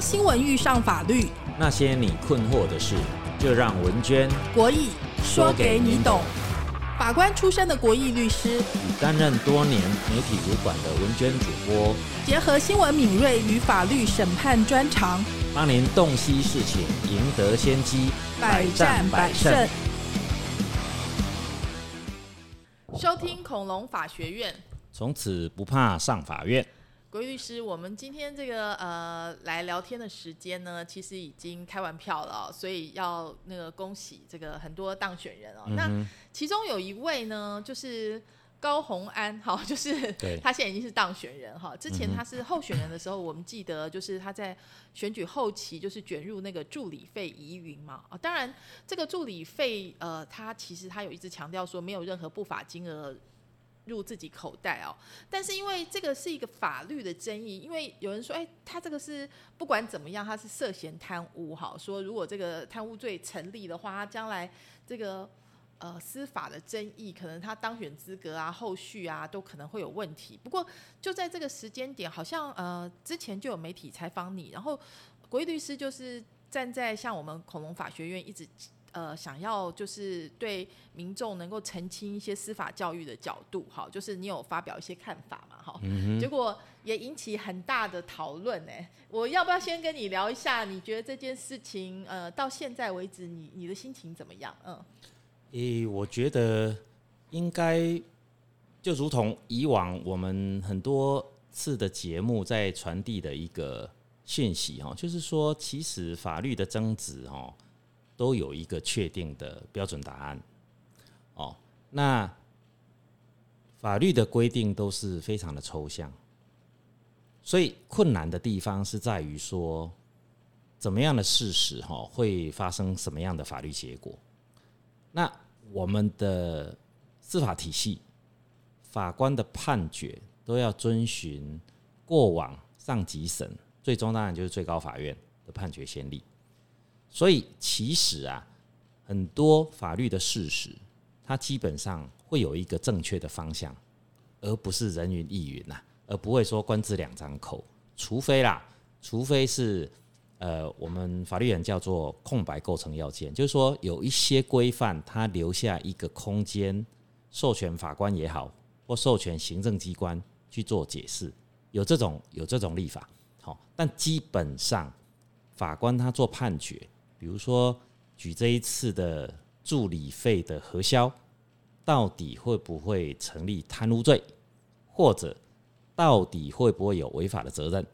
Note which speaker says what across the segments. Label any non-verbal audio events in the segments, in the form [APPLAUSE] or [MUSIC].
Speaker 1: 当新闻遇上法律，
Speaker 2: 那些你困惑的事，就让文娟
Speaker 1: 国义说给你懂。法官出身的国义律师，
Speaker 2: 与担任多年媒体主管的文娟主播，
Speaker 1: 结合新闻敏锐与法律审判专长，
Speaker 2: 帮您洞悉事情，赢得先机，
Speaker 1: 百战百胜。收听恐龙法学院，
Speaker 2: 从此不怕上法院。
Speaker 1: 国律师，我们今天这个呃来聊天的时间呢，其实已经开完票了，所以要那个恭喜这个很多当选人哦。那其中有一位呢，就是高红安，哈，就是 [LAUGHS] 他现在已经是当选人哈。之前他是候选人的时候，我们记得就是他在选举后期就是卷入那个助理费疑云嘛啊。当然，这个助理费呃，他其实他有一直强调说没有任何不法金额。入自己口袋哦，但是因为这个是一个法律的争议，因为有人说，哎，他这个是不管怎么样，他是涉嫌贪污，哈，说如果这个贪污罪成立的话，他将来这个呃司法的争议，可能他当选资格啊、后续啊，都可能会有问题。不过就在这个时间点，好像呃之前就有媒体采访你，然后国义律师就是站在像我们恐龙法学院一直。呃，想要就是对民众能够澄清一些司法教育的角度，哈，就是你有发表一些看法嘛，哈，结果也引起很大的讨论，哎。我要不要先跟你聊一下？你觉得这件事情，呃，到现在为止，你你的心情怎么样？嗯，
Speaker 2: 诶，我觉得应该就如同以往我们很多次的节目在传递的一个讯息，哈，就是说，其实法律的争执，哈。都有一个确定的标准答案，哦，那法律的规定都是非常的抽象，所以困难的地方是在于说，怎么样的事实哈会发生什么样的法律结果？那我们的司法体系法官的判决都要遵循过往上级审，最终当然就是最高法院的判决先例。所以其实啊，很多法律的事实，它基本上会有一个正确的方向，而不是人云亦云呐，而不会说官字两张口，除非啦，除非是呃，我们法律人叫做空白构成要件，就是说有一些规范，它留下一个空间，授权法官也好，或授权行政机关去做解释，有这种有这种立法，好，但基本上法官他做判决。比如说，举这一次的助理费的核销，到底会不会成立贪污罪，或者到底会不会有违法的责任？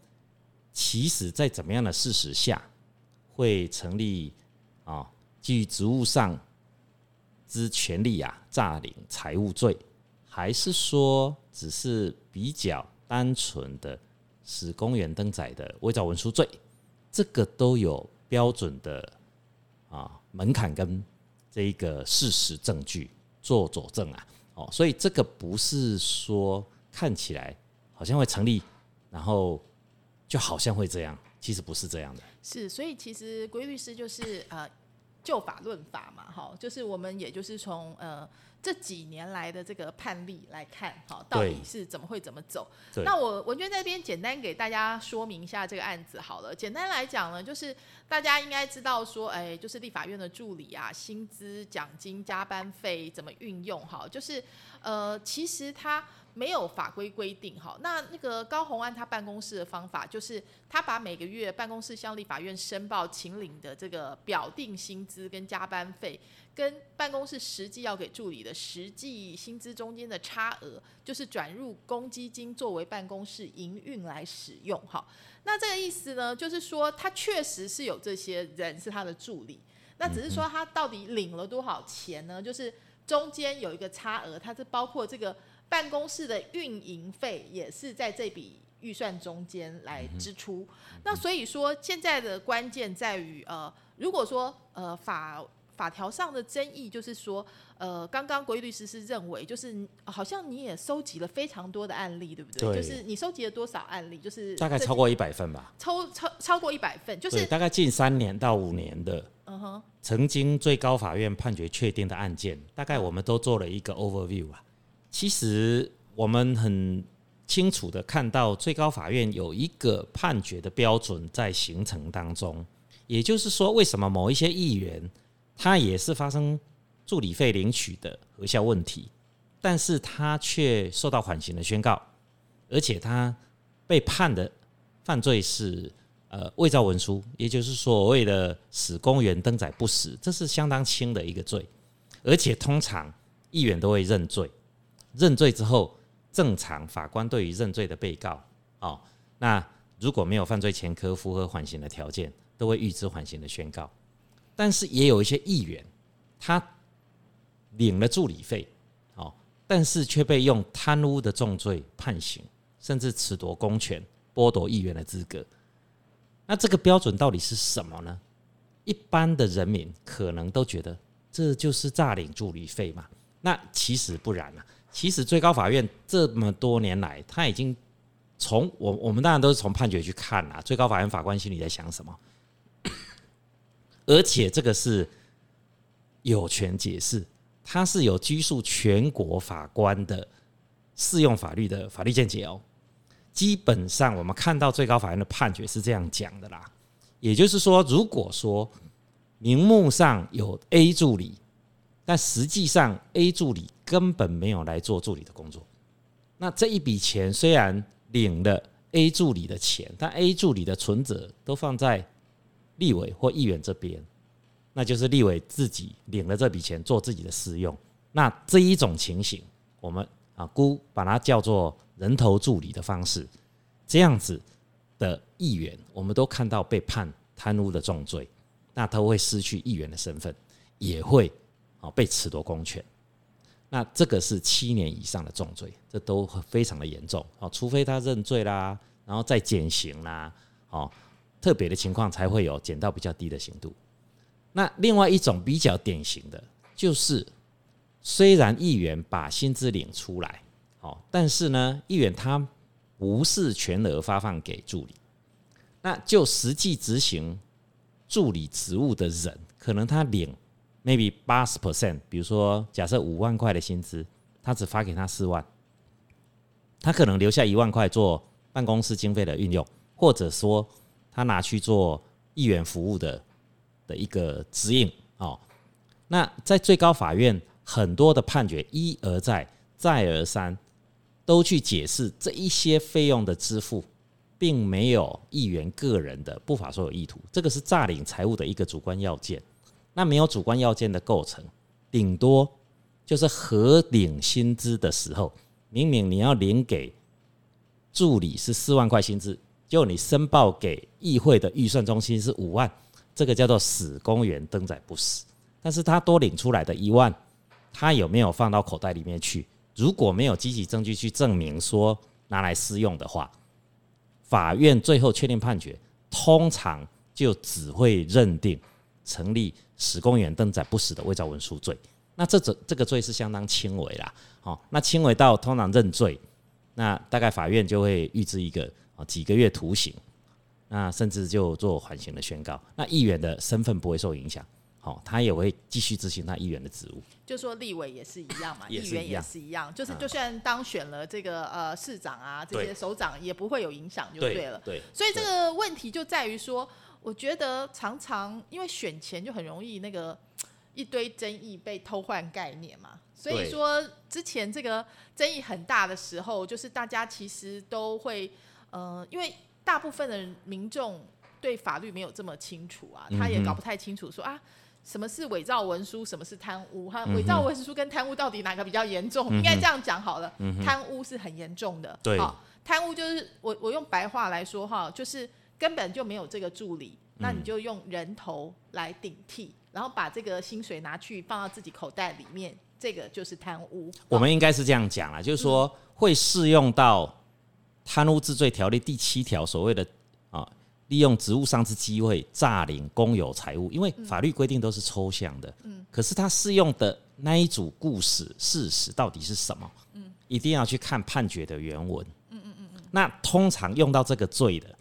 Speaker 2: 其实，在怎么样的事实下会成立啊？基于职务上之权利啊，诈领财物罪，还是说只是比较单纯的使公园登载的伪造文书罪？这个都有标准的。啊，门槛跟这一个事实证据做佐证啊，哦，所以这个不是说看起来好像会成立，然后就好像会这样，其实不是这样的。
Speaker 1: 是，所以其实规律师就是呃，就法论法嘛，哈，就是我们也就是从呃。这几年来的这个判例来看，哈，到底是怎么会怎么走？那我文娟在这边简单给大家说明一下这个案子好了。简单来讲呢，就是大家应该知道说，哎，就是立法院的助理啊，薪资、奖金、加班费怎么运用？哈，就是呃，其实他。没有法规规定哈，那那个高红安他办公室的方法就是他把每个月办公室向立法院申报请领的这个表定薪资跟加班费，跟办公室实际要给助理的实际薪资中间的差额，就是转入公积金作为办公室营运来使用哈。那这个意思呢，就是说他确实是有这些人是他的助理，那只是说他到底领了多少钱呢？就是中间有一个差额，它是包括这个。办公室的运营费也是在这笔预算中间来支出，那所以说现在的关键在于，呃，如果说呃法法条上的争议就是说，呃，刚刚国义律师是认为，就是好像你也收集了非常多的案例，对不对？就是你收集了多少案例？就是
Speaker 2: 大概超过一百份吧。
Speaker 1: 超超超过一百份，就是
Speaker 2: 大概近三年到五年的，嗯哼，曾经最高法院判决确定的案件，大概我们都做了一个 overview 啊。其实我们很清楚的看到最高法院有一个判决的标准在形成当中，也就是说，为什么某一些议员他也是发生助理费领取的核销问题，但是他却受到缓刑的宣告，而且他被判的犯罪是呃伪造文书，也就是所谓的使公员登载不实，这是相当轻的一个罪，而且通常议员都会认罪，认罪之后。正常法官对于认罪的被告，哦，那如果没有犯罪前科，符合缓刑的条件，都会预知缓刑的宣告。但是也有一些议员，他领了助理费，哦，但是却被用贪污的重罪判刑，甚至褫夺公权，剥夺议员的资格。那这个标准到底是什么呢？一般的人民可能都觉得这就是诈领助理费嘛。那其实不然啊。其实最高法院这么多年来，他已经从我我们当然都是从判决去看啊，最高法院法官心里在想什么，而且这个是有权解释，它是有拘束全国法官的适用法律的法律见解哦。基本上我们看到最高法院的判决是这样讲的啦，也就是说，如果说名目上有 A 助理。但实际上，A 助理根本没有来做助理的工作。那这一笔钱虽然领了 A 助理的钱，但 A 助理的存折都放在立委或议员这边，那就是立委自己领了这笔钱做自己的私用。那这一种情形，我们啊估把它叫做人头助理的方式，这样子的议员，我们都看到被判贪污的重罪，那他会失去议员的身份，也会啊。被褫夺公权，那这个是七年以上的重罪，这都非常的严重。啊，除非他认罪啦，然后再减刑啦，哦，特别的情况才会有减到比较低的刑度。那另外一种比较典型的就是，虽然议员把薪资领出来，哦，但是呢，议员他不是全额发放给助理，那就实际执行助理职务的人，可能他领。maybe 八十 percent，比如说假设五万块的薪资，他只发给他四万，他可能留下一万块做办公室经费的运用，或者说他拿去做议员服务的的一个指引哦。那在最高法院很多的判决一而再再而三都去解释这一些费用的支付，并没有议员个人的不法所有意图，这个是诈领财物的一个主观要件。那没有主观要件的构成，顶多就是核领薪资的时候，明明你要领给助理是四万块薪资，就你申报给议会的预算中心是五万，这个叫做死公员登载不死。但是他多领出来的一万，他有没有放到口袋里面去？如果没有积极证据去证明说拿来私用的话，法院最后确定判决，通常就只会认定成立。使公员登载不死的伪造文书罪，那这这这个罪是相当轻微啦，哦，那轻微到通常认罪，那大概法院就会预支一个啊几个月徒刑，那甚至就做缓刑的宣告，那议员的身份不会受影响，好，他也会继续执行他议员的职务。
Speaker 1: 就说立委也是一样嘛，议员也是一样，就是就算当选了这个呃市长啊这些首长也不会有影响就对了，
Speaker 2: 对，
Speaker 1: 所以这个问题就在于说。我觉得常常因为选前就很容易那个一堆争议被偷换概念嘛，所以说之前这个争议很大的时候，就是大家其实都会呃，因为大部分的民众对法律没有这么清楚啊，他也搞不太清楚说啊什么是伪造文书，什么是贪污，哈，伪造文书跟贪污到底哪个比较严重？应该这样讲好了，贪污是很严重的，
Speaker 2: 对，
Speaker 1: 贪污就是我我用白话来说哈，就是。根本就没有这个助理，那你就用人头来顶替，然后把这个薪水拿去放到自己口袋里面，这个就是贪污。
Speaker 2: 我们应该是这样讲啦，就是说会适用到贪污治罪条例第七条所谓的啊，利用职务上之机会诈领公有财物，因为法律规定都是抽象的，嗯，可是它适用的那一组故事事实到底是什么？嗯，一定要去看判决的原文。嗯嗯嗯嗯，那通常用到这个罪的。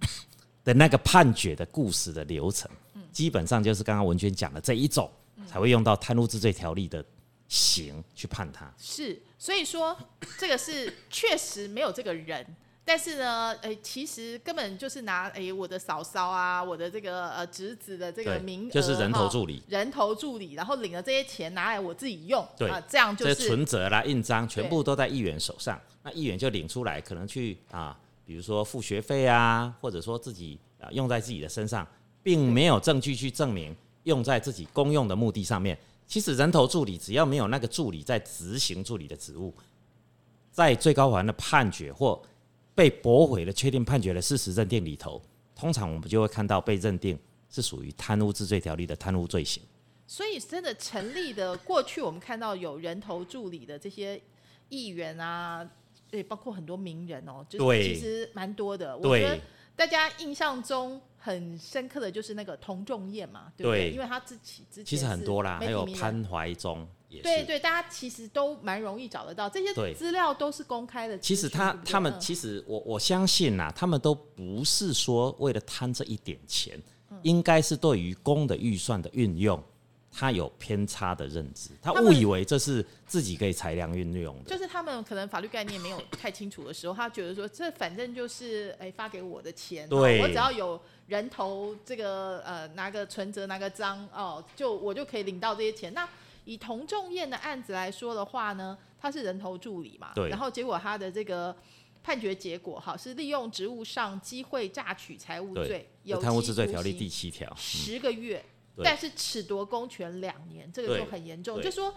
Speaker 2: [COUGHS] 的那个判决的故事的流程，基本上就是刚刚文娟讲的这一种，才会用到贪污治罪条例的行去判他。
Speaker 1: 是，所以说这个是确实没有这个人。[LAUGHS] 但是呢，诶，其实根本就是拿诶我的嫂嫂啊，我的这个呃侄子的这个名，
Speaker 2: 就是人头助理，
Speaker 1: 人头助理，然后领了这些钱拿来我自己用，
Speaker 2: 对
Speaker 1: 啊，这样就是
Speaker 2: 存折啦、印章全部都在议员手上，那议员就领出来，可能去啊，比如说付学费啊，或者说自己啊用在自己的身上，并没有证据去证明用在自己公用的目的上面。其实人头助理只要没有那个助理在执行助理的职务，在最高法院的判决或被驳回的确定判决的事实认定里头，通常我们就会看到被认定是属于贪污治罪条例的贪污罪行。
Speaker 1: 所以，真的成立的过去，我们看到有人头助理的这些议员啊，对，包括很多名人哦，就是其实蛮多的。我觉得大家印象中很深刻的就是那个童仲彦嘛，对不对？因为他自己之前
Speaker 2: 其实很多啦，还有潘怀忠。
Speaker 1: 对对，大家其实都蛮容易找得到，这些资料都是公开的。
Speaker 2: 其实他他们其实我我相信呐，他们都不是说为了贪这一点钱，应该是对于公的预算的运用，他有偏差的认知，他误以为这是自己可以裁量运用的。
Speaker 1: 就是他们可能法律概念没有太清楚的时候，他觉得说这反正就是哎发给我的钱，
Speaker 2: 对，
Speaker 1: 我只要有人头这个呃拿个存折拿个章哦，就我就可以领到这些钱。那以童仲彦的案子来说的话呢，他是人头助理嘛，
Speaker 2: 对。
Speaker 1: 然后结果他的这个判决结果哈是利用职务上机会榨取财物罪，有
Speaker 2: 贪污治罪条例第七条，
Speaker 1: 十个月，但是褫夺公权两年，这个就很严重。就说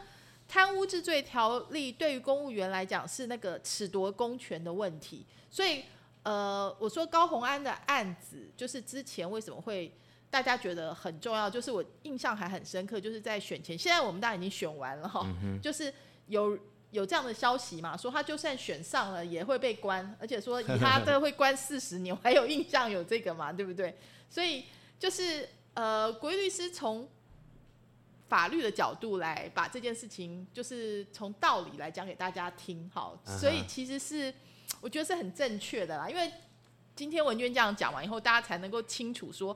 Speaker 1: 贪污治罪条例对于公务员来讲是那个褫夺公权的问题，所以呃，我说高红安的案子就是之前为什么会。大家觉得很重要，就是我印象还很深刻，就是在选前，现在我们大家已经选完了哈，就是有有这样的消息嘛，说他就算选上了也会被关，而且说以他这会关四十年，我还有印象有这个嘛，对不对？所以就是呃，国律师从法律的角度来把这件事情，就是从道理来讲给大家听，好，所以其实是我觉得是很正确的啦，因为今天文娟这样讲完以后，大家才能够清楚说。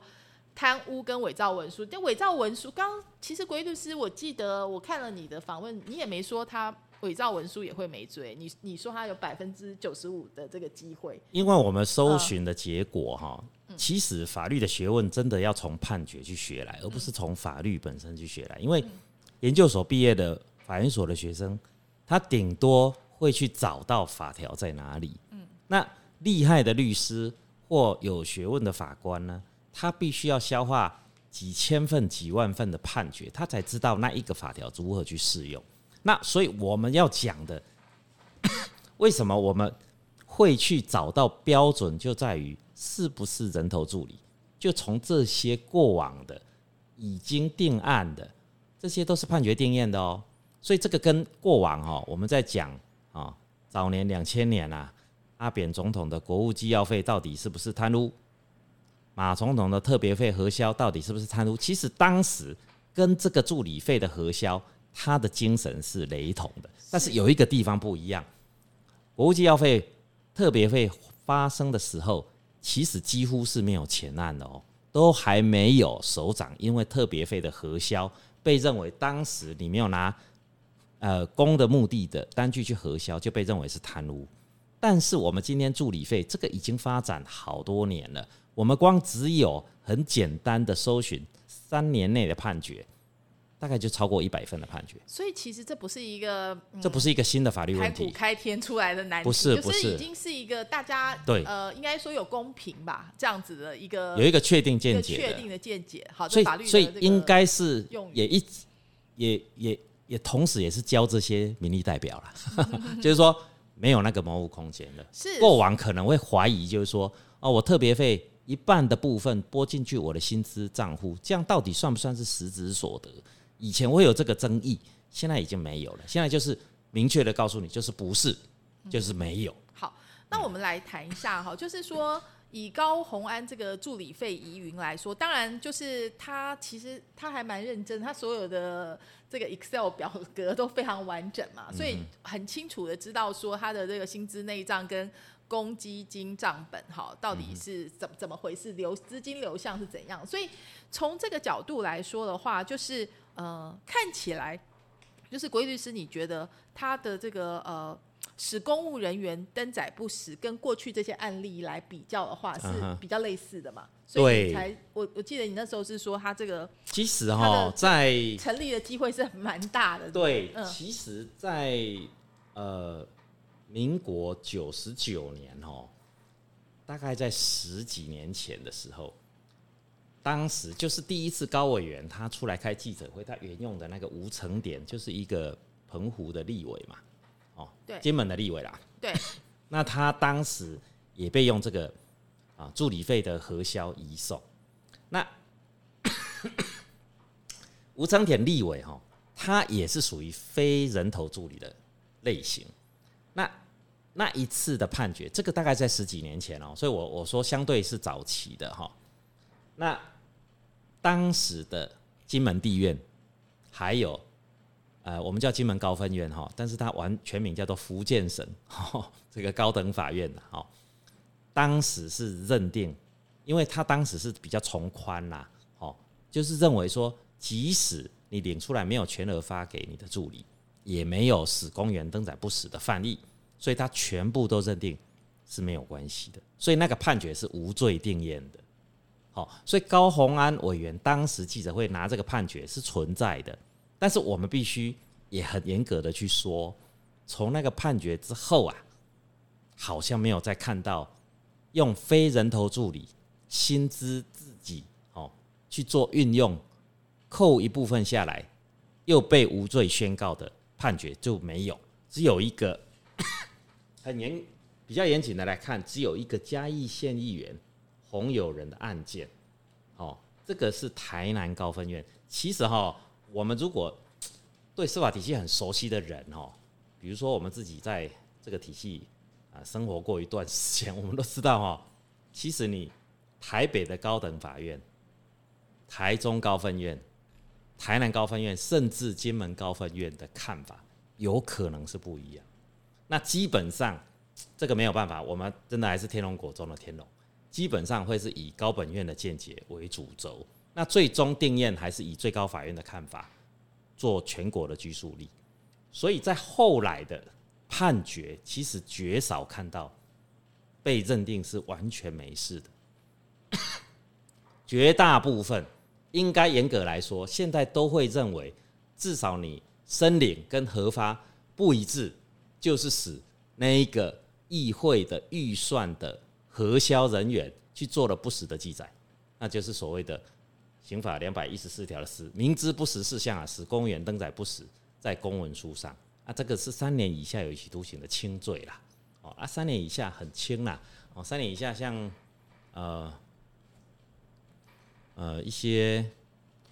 Speaker 1: 贪污跟伪造文书，但伪造文书，刚其实鬼律师，我记得我看了你的访问，你也没说他伪造文书也会没罪，你你说他有百分之九十五的这个机会，
Speaker 2: 因为我们搜寻的结果哈，其实法律的学问真的要从判决去学来，而不是从法律本身去学来，因为研究所毕业的法研所的学生，他顶多会去找到法条在哪里，嗯，那厉害的律师或有学问的法官呢？他必须要消化几千份、几万份的判决，他才知道那一个法条如何去适用。那所以我们要讲的，[COUGHS] 为什么我们会去找到标准，就在于是不是人头助理。就从这些过往的已经定案的，这些都是判决定验的哦。所以这个跟过往哦，我们在讲啊，早年两千年啊，阿扁总统的国务机要费到底是不是贪污？马总统的特别费核销到底是不是贪污？其实当时跟这个助理费的核销，他的精神是雷同的，但是有一个地方不一样。国务机要费特别费发生的时候，其实几乎是没有前案的哦，都还没有首长因为特别费的核销被认为当时你没有拿呃公的目的的单据去核销，就被认为是贪污。但是我们今天助理费这个已经发展好多年了。我们光只有很简单的搜寻三年内的判决，大概就超过一百份的判决。
Speaker 1: 所以其实这不是一个，
Speaker 2: 这不是一个新的法律问题，
Speaker 1: 开天出来的难题，
Speaker 2: 不是，
Speaker 1: 不
Speaker 2: 是，
Speaker 1: 已经是一个大家
Speaker 2: 对
Speaker 1: 呃，应该说有公平吧，这样子的一个
Speaker 2: 有一个确定见解，
Speaker 1: 确定的见解。好，
Speaker 2: 所以
Speaker 1: 法律
Speaker 2: 所以应该是也一也也也同时也是教这些民意代表了，[LAUGHS] 就是说没有那个模糊空间的。
Speaker 1: 是
Speaker 2: 过往可能会怀疑，就是说哦，我特别费。一半的部分拨进去我的薪资账户，这样到底算不算是实质所得？以前会有这个争议，现在已经没有了。现在就是明确的告诉你，就是不是，就是没有。
Speaker 1: 好，那我们来谈一下哈，就是说以高红安这个助理费疑云来说，当然就是他其实他还蛮认真，他所有的这个 Excel 表格都非常完整嘛，所以很清楚的知道说他的这个薪资内账跟。公积金账本哈，到底是怎怎么回事？流资金流向是怎样？所以从这个角度来说的话，就是呃，看起来就是国律师，你觉得他的这个呃，使公务人员登载不实，跟过去这些案例来比较的话，是比较类似的嘛？所以才我我记得你那时候是说他这个，
Speaker 2: 其实哈，在
Speaker 1: 成立的机会是蛮大的。
Speaker 2: 对，其实，在呃，民国九十九年哦，大概在十几年前的时候。当时就是第一次高委员他出来开记者会，他沿用的那个吴成典就是一个澎湖的立委嘛，哦，
Speaker 1: 对，
Speaker 2: 金门的立委啦，
Speaker 1: 对，[LAUGHS]
Speaker 2: 那他当时也被用这个啊助理费的核销移送，那吴成典立委哈，他也是属于非人头助理的类型，那那一次的判决，这个大概在十几年前哦，所以我我说相对是早期的哈，那。当时的金门地院，还有呃，我们叫金门高分院哈，但是它完全名叫做福建省 [LAUGHS] 这个高等法院的哈。当时是认定，因为他当时是比较从宽啦，哦，就是认为说，即使你领出来没有全额发给你的助理，也没有使公园登载不实的犯例，所以他全部都认定是没有关系的，所以那个判决是无罪定验的。好，所以高鸿安委员当时记者会拿这个判决是存在的，但是我们必须也很严格的去说，从那个判决之后啊，好像没有再看到用非人头助理薪资自己哦去做运用，扣一部分下来又被无罪宣告的判决就没有，只有一个 [COUGHS] 很严比较严谨的来看，只有一个嘉义县议员。洪友人的案件，哦，这个是台南高分院。其实哈，我们如果对司法体系很熟悉的人哦，比如说我们自己在这个体系啊生活过一段时间，[LAUGHS] 我们都知道哈，其实你台北的高等法院、台中高分院、台南高分院，甚至金门高分院的看法，有可能是不一样。那基本上这个没有办法，我们真的还是天龙国中的天龙。基本上会是以高本院的见解为主轴，那最终定验还是以最高法院的看法做全国的拘束力。所以在后来的判决，其实绝少看到被认定是完全没事的，[LAUGHS] 绝大部分应该严格来说，现在都会认为，至少你申领跟核发不一致，就是使那一个议会的预算的。核销人员去做了不实的记载，那就是所谓的刑法两百一十四条的实明知不实事项啊，使公务员登载不实在公文书上啊，这个是三年以下有期徒刑的轻罪啦。哦啊，三年以下很轻啦。哦，三年以下像呃呃一些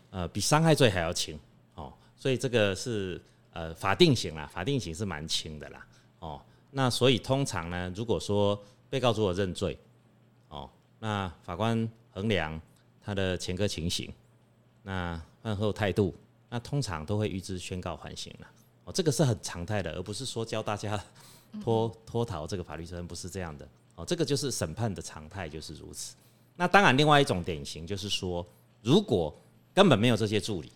Speaker 2: 呃比伤害罪还要轻哦，所以这个是呃法定刑啦，法定刑是蛮轻的啦。哦，那所以通常呢，如果说被告主我认罪，哦，那法官衡量他的前科情形，那犯后态度，那通常都会预知宣告缓刑了。哦，这个是很常态的，而不是说教大家脱脱逃这个法律责任，不是这样的。哦，这个就是审判的常态，就是如此。那当然，另外一种典型就是说，如果根本没有这些助理，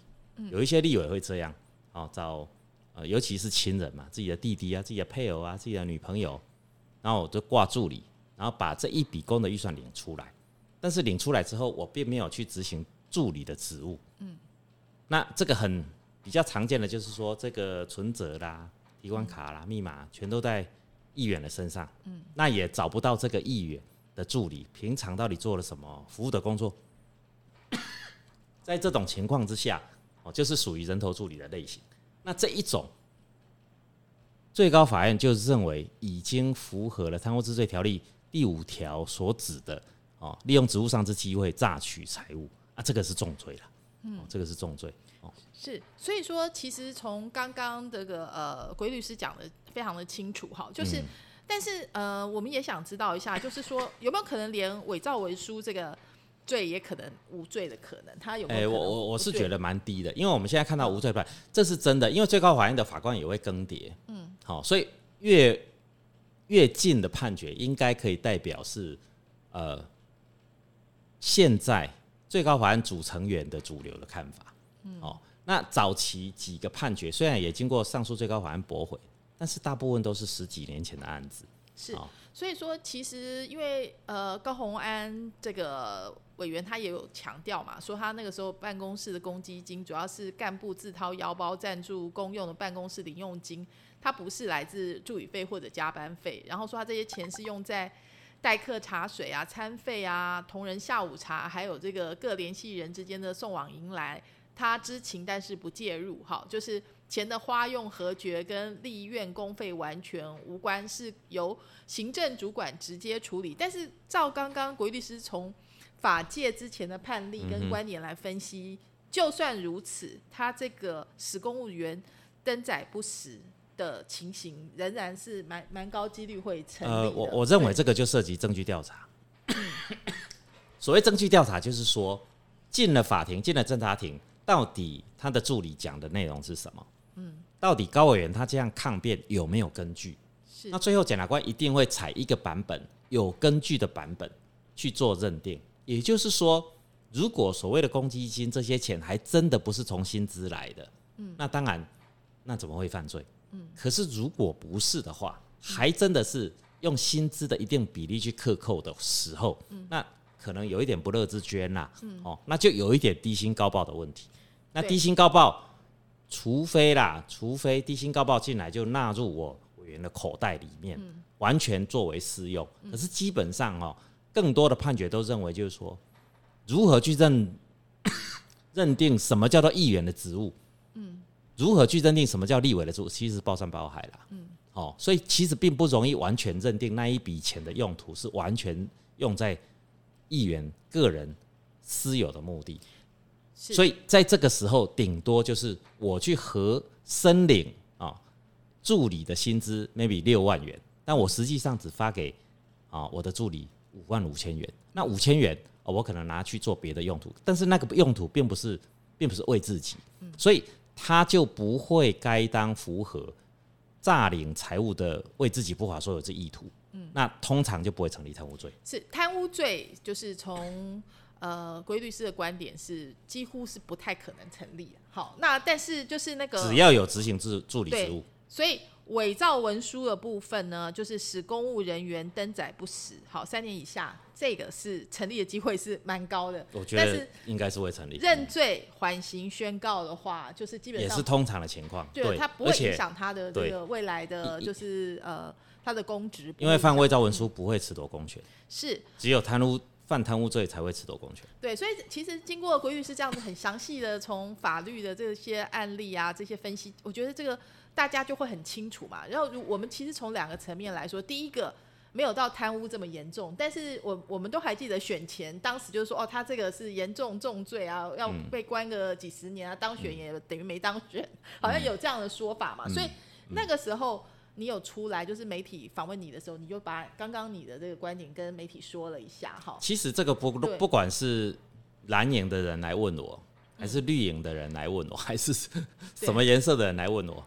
Speaker 2: 有一些立委会这样，哦，找呃，尤其是亲人嘛，自己的弟弟啊，自己的配偶啊，自己的女朋友。然后我就挂助理，然后把这一笔工的预算领出来，但是领出来之后，我并没有去执行助理的职务。嗯，那这个很比较常见的就是说，这个存折啦、提款卡啦、密码全都在议员的身上。嗯，那也找不到这个议员的助理平常到底做了什么服务的工作。在这种情况之下，哦，就是属于人头助理的类型。那这一种。最高法院就认为已经符合了《贪污治罪条例》第五条所指的哦，利用职务上之机会榨取财物啊，这个是重罪了。嗯，这个是重罪。哦，
Speaker 1: 是，所以说其实从刚刚这个呃，鬼律师讲的非常的清楚哈，就是，但是呃，我们也想知道一下，就是说 [LAUGHS] 有没有可能连伪造文书这个？罪也可能无罪的可能，他有？哎，
Speaker 2: 我我我是觉得蛮低的，因为我们现在看到无罪判，这是真的，因为最高法院的法官也会更迭，嗯，好，所以越越近的判决应该可以代表是呃现在最高法院组成员的主流的看法，嗯，哦，那早期几个判决虽然也经过上诉最高法院驳回，但是大部分都是十几年前的案子。
Speaker 1: 是，所以说其实因为呃高鸿安这个委员他也有强调嘛，说他那个时候办公室的公积金主要是干部自掏腰包赞助公用的办公室零用金，他不是来自助理费或者加班费，然后说他这些钱是用在代客茶水啊、餐费啊、同仁下午茶，还有这个各联系人之间的送往迎来，他知情但是不介入，哈，就是钱的花用核决跟立院公费完全无关，是由行政主管直接处理。但是照刚刚国律师从法界之前的判例跟观点来分析，就算如此，他这个使公务员登载不实。的情形仍然是蛮蛮高几率会成立呃，
Speaker 2: 我我认为这个就涉及证据调查。所谓证据调查，就是说进了法庭，进了侦查庭，到底他的助理讲的内容是什么？嗯，到底高委员他这样抗辩有没有根据？
Speaker 1: 是。
Speaker 2: 那最后检察官一定会采一个版本有根据的版本去做认定。也就是说，如果所谓的公积金这些钱还真的不是从薪资来的，嗯，那当然，那怎么会犯罪？可是如果不是的话，还真的是用薪资的一定比例去克扣的时候，那可能有一点不乐之捐呐，哦，那就有一点低薪高报的问题。那低薪高报，除非啦，除非低薪高报进来就纳入我委员的口袋里面，完全作为私用。可是基本上哦，更多的判决都认为就是说，如何去认 [COUGHS] 认定什么叫做议员的职务？嗯。如何去认定什么叫立委的主？其实包山包海啦。嗯，哦，所以其实并不容易完全认定那一笔钱的用途是完全用在议员个人私有的目的。所以在这个时候，顶多就是我去核申领啊助理的薪资，maybe 六万元，但我实际上只发给啊我的助理五万五千元。那五千元，我可能拿去做别的用途，但是那个用途并不是，并不是为自己。所以。他就不会该当符合诈领财物的为自己不法所有之意图，嗯，那通常就不会成立贪污罪。
Speaker 1: 是贪污罪，就是从呃规律师的观点是几乎是不太可能成立。好，那但是就是那个
Speaker 2: 只要有执行助助理职务，
Speaker 1: 所以。伪造文书的部分呢，就是使公务人员登载不实。好，三年以下，这个是成立的机会是蛮高的。
Speaker 2: 我觉得应该是会成立。
Speaker 1: 认罪缓刑宣告的话，就是基本
Speaker 2: 上也是通常的情况。对，
Speaker 1: 他不会影响他的这个未来的就是呃他的公职。
Speaker 2: 因为犯伪造文书不会褫夺公权，
Speaker 1: 是
Speaker 2: 只有贪污犯贪污罪才会褫夺公权。
Speaker 1: 对，所以其实经过规律是这样子很详细的从法律的这些案例啊这些分析，我觉得这个。大家就会很清楚嘛。然后，我们其实从两个层面来说，第一个没有到贪污这么严重，但是我我们都还记得选前当时就是说，哦，他这个是严重重罪啊，要被关个几十年啊，当选也等于没当选，好像有这样的说法嘛。所以那个时候你有出来，就是媒体访问你的时候，你就把刚刚你的这个观点跟媒体说了一下哈。
Speaker 2: 其实这个不不管是蓝营的人来问我，还是绿营的人来问我，还是什么颜色的人来问我。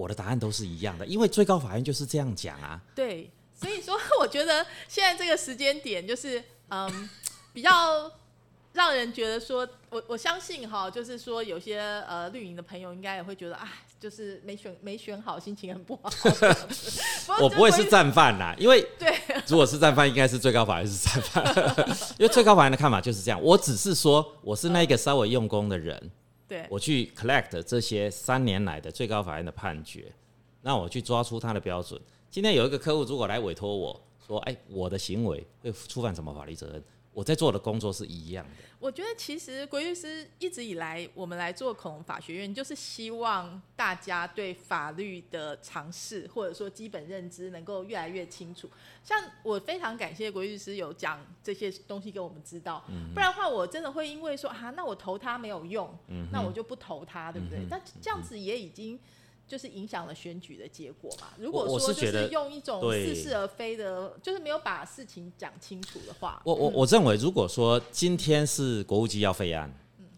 Speaker 2: 我的答案都是一样的，因为最高法院就是这样讲啊。
Speaker 1: 对，所以说我觉得现在这个时间点就是嗯，[LAUGHS] 比较让人觉得说，我我相信哈，就是说有些呃绿营的朋友应该也会觉得啊，就是没选没选好，心情很不好。[LAUGHS]
Speaker 2: 我不会是战犯啦，因为
Speaker 1: 对，
Speaker 2: 如果是战犯，应该是最高法院是战犯，[LAUGHS] 因为最高法院的看法就是这样。我只是说我是那个稍微用功的人。我去 collect 这些三年来的最高法院的判决，那我去抓出他的标准。今天有一个客户如果来委托我说，哎，我的行为会触犯什么法律责任？我在做的工作是一样的。
Speaker 1: 我觉得其实国律师一直以来，我们来做恐龙法学院，就是希望大家对法律的尝试或者说基本认知能够越来越清楚。像我非常感谢国律师有讲这些东西给我们知道，不然的话我真的会因为说啊，那我投他没有用，那我就不投他，对不对？那这样子也已经。就是影响了选举的结果嘛。如果说就是用一种似是而非的，就是没有把事情讲清楚的话，
Speaker 2: 我我我认为，如果说今天是国务机要废案，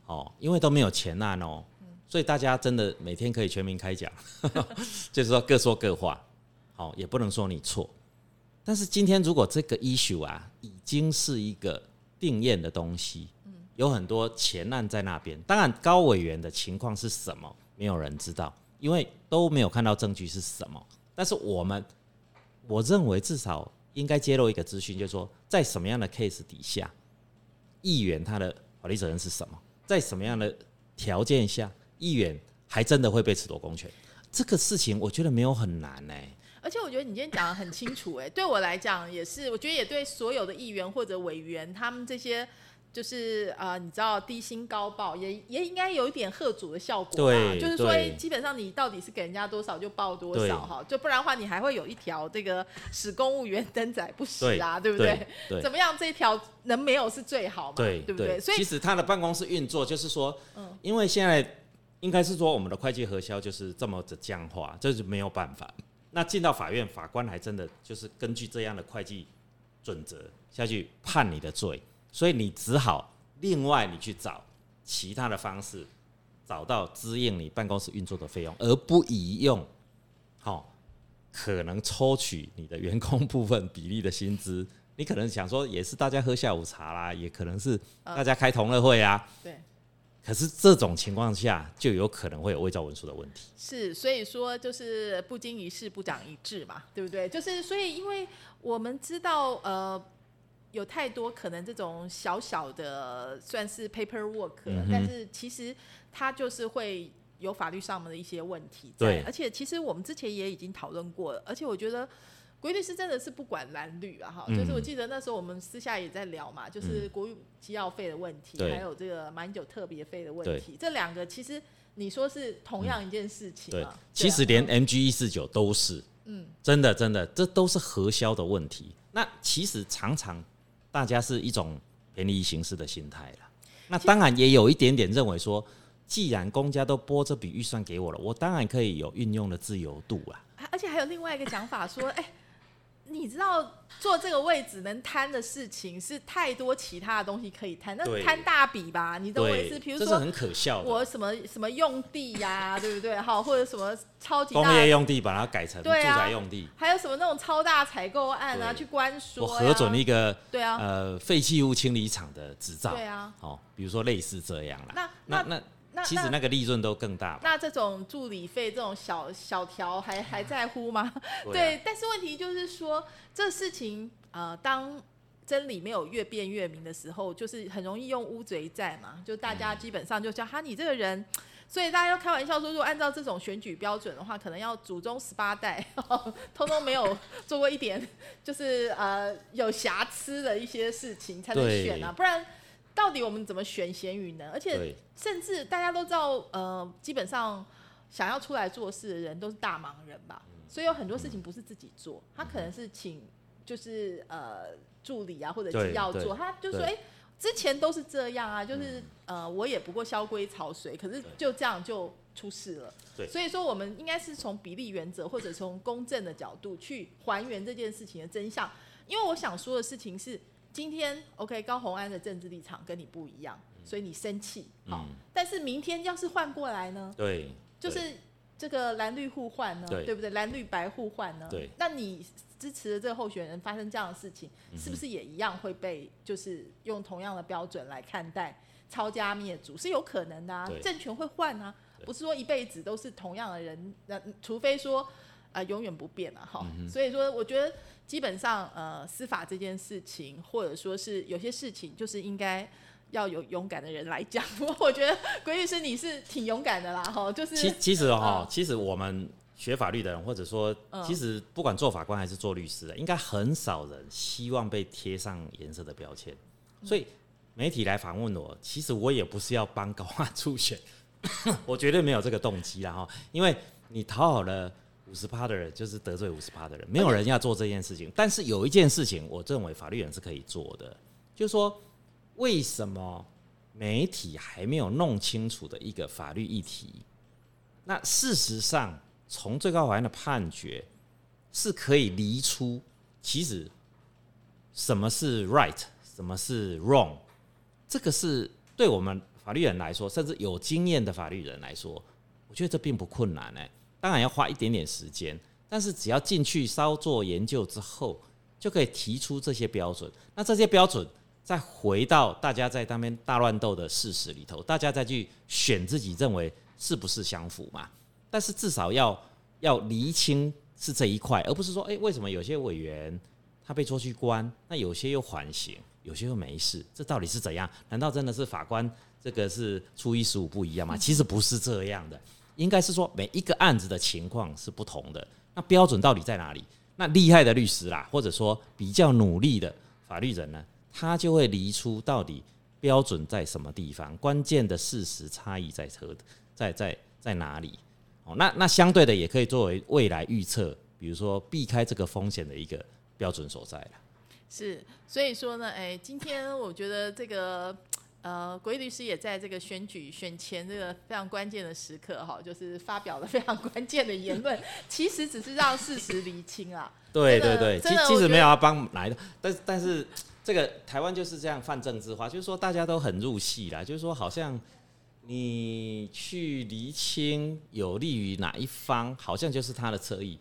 Speaker 2: 哦，因为都没有前案哦，所以大家真的每天可以全民开讲，[LAUGHS] 就是说各说各话，好，也不能说你错。但是今天如果这个 issue 啊，已经是一个定验的东西，有很多前案在那边。当然，高委员的情况是什么，没有人知道，因为都没有看到证据是什么。但是我们，我认为至少应该揭露一个资讯，就是说，在什么样的 case 底下，议员他的法律责任是什么？在什么样的条件下，议员还真的会被褫夺公权？这个事情我觉得没有很难哎。
Speaker 1: 而且我觉得你今天讲的很清楚哎，对我来讲也是，我觉得也对所有的议员或者委员，他们这些。就是呃，你知道低薪高报也也应该有一点贺主的效果吧？就是说，基本上你到底是给人家多少就报多少哈，就不然的话你还会有一条这个使公务员登载不实啊，对不对？怎么样？这一条能没有是最好嘛？对不对？
Speaker 2: 所以其实他的办公室运作就是说，嗯，因为现在应该是说我们的会计核销就是这么的僵化，这是没有办法。那进到法院，法官还真的就是根据这样的会计准则下去判你的罪。所以你只好另外你去找其他的方式，找到支应你办公室运作的费用，而不宜用好可能抽取你的员工部分比例的薪资。你可能想说也是大家喝下午茶啦，也可能是大家开同乐会啊。
Speaker 1: 对。
Speaker 2: 可是这种情况下就有可能会有伪造文书的问题。
Speaker 1: 是，所以说就是不经一事不长一智嘛，对不对？就是所以因为我们知道呃。有太多可能这种小小的算是 paperwork，但是其实它就是会有法律上面的一些问题。
Speaker 2: 对，
Speaker 1: 而且其实我们之前也已经讨论过了，而且我觉得国律师真的是不管蓝绿啊，哈，就是我记得那时候我们私下也在聊嘛，就是国有机要费的问题，还有这个满酒特别费的问题，这两个其实你说是同样一件事情
Speaker 2: 对，其实连 MG 一四九都是，嗯，真的真的，这都是核销的问题。那其实常常。大家是一种便宜行事的心态了，那当然也有一点点认为说，既然公家都拨这笔预算给我了，我当然可以有运用的自由度啊。
Speaker 1: 而且还有另外一个讲法说，哎。你知道做这个位置能摊的事情是太多其他的东西可以摊，那摊大笔吧？你懂我意思？比如说，
Speaker 2: 很可笑。
Speaker 1: 我什么什么用地呀，对不对？好，或者什么超级
Speaker 2: 工业用地把它改成住宅用地，
Speaker 1: 还有什么那种超大采购案啊，去关说，我
Speaker 2: 核准一个
Speaker 1: 对啊，
Speaker 2: 呃，废弃物清理厂的执照，
Speaker 1: 对啊，
Speaker 2: 好，比如说类似这样
Speaker 1: 啦。那
Speaker 2: 那那。其实那个利润都更大。
Speaker 1: 那这种助理费这种小小条还还在乎吗？[LAUGHS] 对，但是问题就是说，这事情呃，当真理没有越辩越明的时候，就是很容易用乌贼在嘛，就大家基本上就叫哈你这个人，所以大家要开玩笑说，如果按照这种选举标准的话，可能要祖宗十八代 [LAUGHS] 通通没有做过一点就是呃有瑕疵的一些事情才能选啊，不然。到底我们怎么选咸鱼呢？而且甚至大家都知道，呃，基本上想要出来做事的人都是大忙人吧，所以有很多事情不是自己做，他可能是请就是呃助理啊或者是要做，他就说哎，之前都是这样啊，就是呃我也不过萧规曹随，可是就这样就出事了。
Speaker 2: 对，
Speaker 1: 所以说我们应该是从比例原则或者从公正的角度去还原这件事情的真相，因为我想说的事情是。今天 OK，高红安的政治立场跟你不一样，所以你生气。好，但是明天要是换过来呢？
Speaker 2: 对，
Speaker 1: 就是这个蓝绿互换呢，对不对？蓝绿白互换呢？
Speaker 2: 对，
Speaker 1: 那你支持的这个候选人发生这样的事情，是不是也一样会被就是用同样的标准来看待，抄家灭族是有可能的啊？政权会换啊，不是说一辈子都是同样的人，那除非说啊永远不变了哈。所以说，我觉得。基本上，呃，司法这件事情，或者说是有些事情，就是应该要有勇敢的人来讲。我觉得，鬼律师你是挺勇敢的啦，哈，就是。
Speaker 2: 其其实哈，其实我们学法律的人，或者说，其实不管做法官还是做律师的，应该很少人希望被贴上颜色的标签。所以媒体来访问我，其实我也不是要帮高化初选，[COUGHS] 我绝对没有这个动机啦，哈，因为你讨好了。五十趴的人就是得罪五十趴的人，没有人要做这件事情。但是有一件事情，我认为法律人是可以做的，就是说，为什么媒体还没有弄清楚的一个法律议题？那事实上，从最高法院的判决是可以离出，其实什么是 right，什么是 wrong，这个是对我们法律人来说，甚至有经验的法律人来说，我觉得这并不困难哎。当然要花一点点时间，但是只要进去稍作研究之后，就可以提出这些标准。那这些标准再回到大家在那边大乱斗的事实里头，大家再去选自己认为是不是相符嘛？但是至少要要厘清是这一块，而不是说，哎，为什么有些委员他被捉去关，那有些又缓刑，有些又没事，这到底是怎样？难道真的是法官这个是初一十五不一样吗？其实不是这样的，应该是说每一个案子的情况是不同的，那标准到底在哪里？那厉害的律师啦，或者说比较努力的法律人呢？他就会离出到底标准在什么地方，关键的事实差异在车在在在哪里？哦，那那相对的也可以作为未来预测，比如说避开这个风险的一个标准所在了。
Speaker 1: 是，所以说呢，哎，今天我觉得这个呃，国律师也在这个选举选前这个非常关键的时刻哈，就是发表了非常关键的言论，其实只是让事实厘清啊。
Speaker 2: 对对对，其其实没有要帮来的，但但是。这个台湾就是这样泛政治化，就是说大家都很入戏啦，就是说好像你去厘清有利于哪一方，好像就是他的侧翼。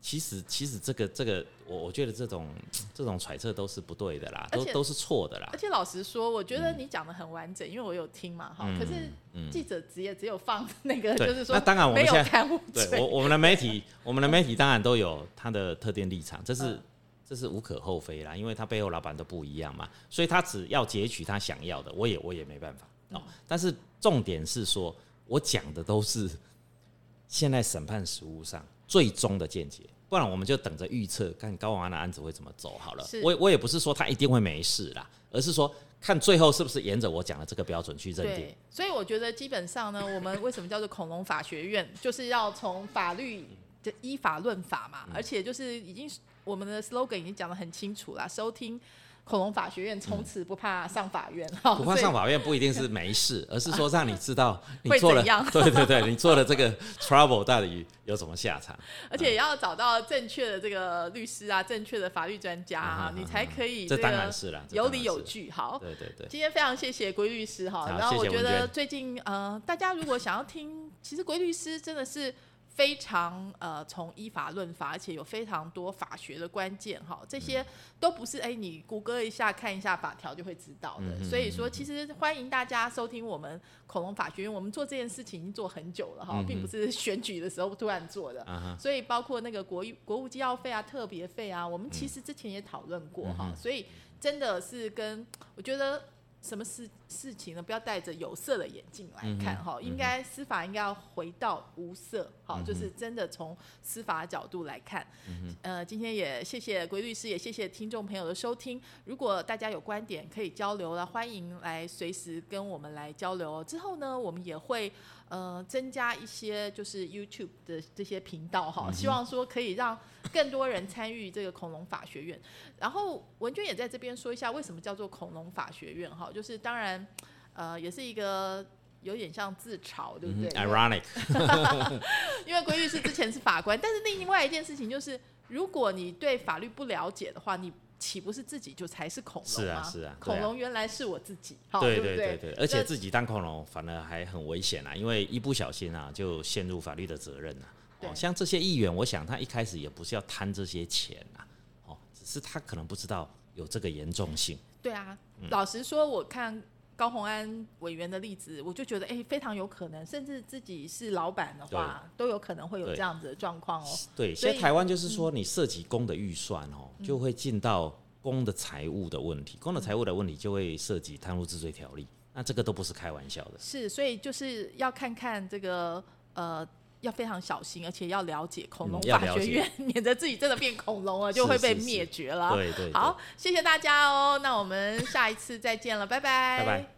Speaker 2: 其实其实这个这个，我我觉得这种这种揣测都是不对的啦，都都是错的啦。
Speaker 1: 而且老实说，我觉得你讲的很完整，因为我有听嘛哈。可是记者职业只有放 [LAUGHS] 那个，就是说，
Speaker 2: 那当然我们现
Speaker 1: 在
Speaker 2: 对我我们的媒体，[LAUGHS] 我们的媒体当然都有他的特定立场，这是。这是无可厚非啦，因为他背后老板都不一样嘛，所以他只要截取他想要的，我也我也没办法哦。但是重点是说，我讲的都是现在审判实务上最终的见解，不然我们就等着预测看高王安的案子会怎么走好了。我我也不是说他一定会没事啦，而是说看最后是不是沿着我讲的这个标准去认定。
Speaker 1: 所以我觉得基本上呢，我们为什么叫做恐龙法学院，[LAUGHS] 就是要从法律的依法论法嘛，而且就是已经。我们的 slogan 已经讲得很清楚了，收听恐龙法学院，从此不怕上法院。
Speaker 2: 不怕上法院不一定是没事，而是说让你知道你做了，[LAUGHS] [LAUGHS] 对对对，你做了这个 trouble 到底有什么下场。
Speaker 1: 而且也要找到正确的这个律师啊，正确的法律专家啊，你才可以
Speaker 2: 这当然是了，
Speaker 1: 有理有据。好，
Speaker 2: 对对对，
Speaker 1: 今天非常谢谢龟律师哈。然后我觉得最近呃，大家如果想要听，其实龟律师真的是。非常呃，从依法论法，而且有非常多法学的关键哈，这些都不是哎，你谷歌一下看一下法条就会知道的。所以说，其实欢迎大家收听我们恐龙法学院，我们做这件事情已经做很久了哈，并不是选举的时候突然做的。所以包括那个国国务机要费啊、特别费啊，我们其实之前也讨论过哈。所以真的是跟我觉得。什么事事情呢？不要戴着有色的眼镜来看哈，应该司法应该要回到无色，好，就是真的从司法角度来看。呃，今天也谢谢鬼律师，也谢谢听众朋友的收听。如果大家有观点可以交流了，欢迎来随时跟我们来交流。之后呢，我们也会。呃，增加一些就是 YouTube 的这些频道哈，希望说可以让更多人参与这个恐龙法学院。然后文娟也在这边说一下，为什么叫做恐龙法学院哈？就是当然，呃，也是一个有点像自嘲，对不对
Speaker 2: ？Ironic，[LAUGHS]
Speaker 1: 因为规律是之前是法官，但是另外一件事情就是，如果你对法律不了解的话，你。岂不是自己就才是恐龙
Speaker 2: 是啊是啊，
Speaker 1: 恐龙原来是我自己，
Speaker 2: 对
Speaker 1: 对对
Speaker 2: 对，而且自己当恐龙反而还很危险啊，因为一不小心啊就陷入法律的责任啊。哦，像这些议员，我想他一开始也不是要贪这些钱啊，哦，只是他可能不知道有这个严重性。
Speaker 1: 对啊，老实说，我看。高鸿安委员的例子，我就觉得哎，非常有可能，甚至自己是老板的话，都有可能会有这样子的状况哦。
Speaker 2: 对，现在台湾就是说，你涉及公的预算哦，就会进到公的财务的问题，公的财务的问题就会涉及贪污治罪条例，那这个都不是开玩笑的。
Speaker 1: 是，所以就是要看看这个呃。要非常小心，而且要了解恐龙法学院，[LAUGHS] 免得自己真的变恐龙了，[LAUGHS] 就会被灭绝了。
Speaker 2: 对对。
Speaker 1: 好，谢谢大家哦，那我们下一次再见了，拜拜。
Speaker 2: 拜拜。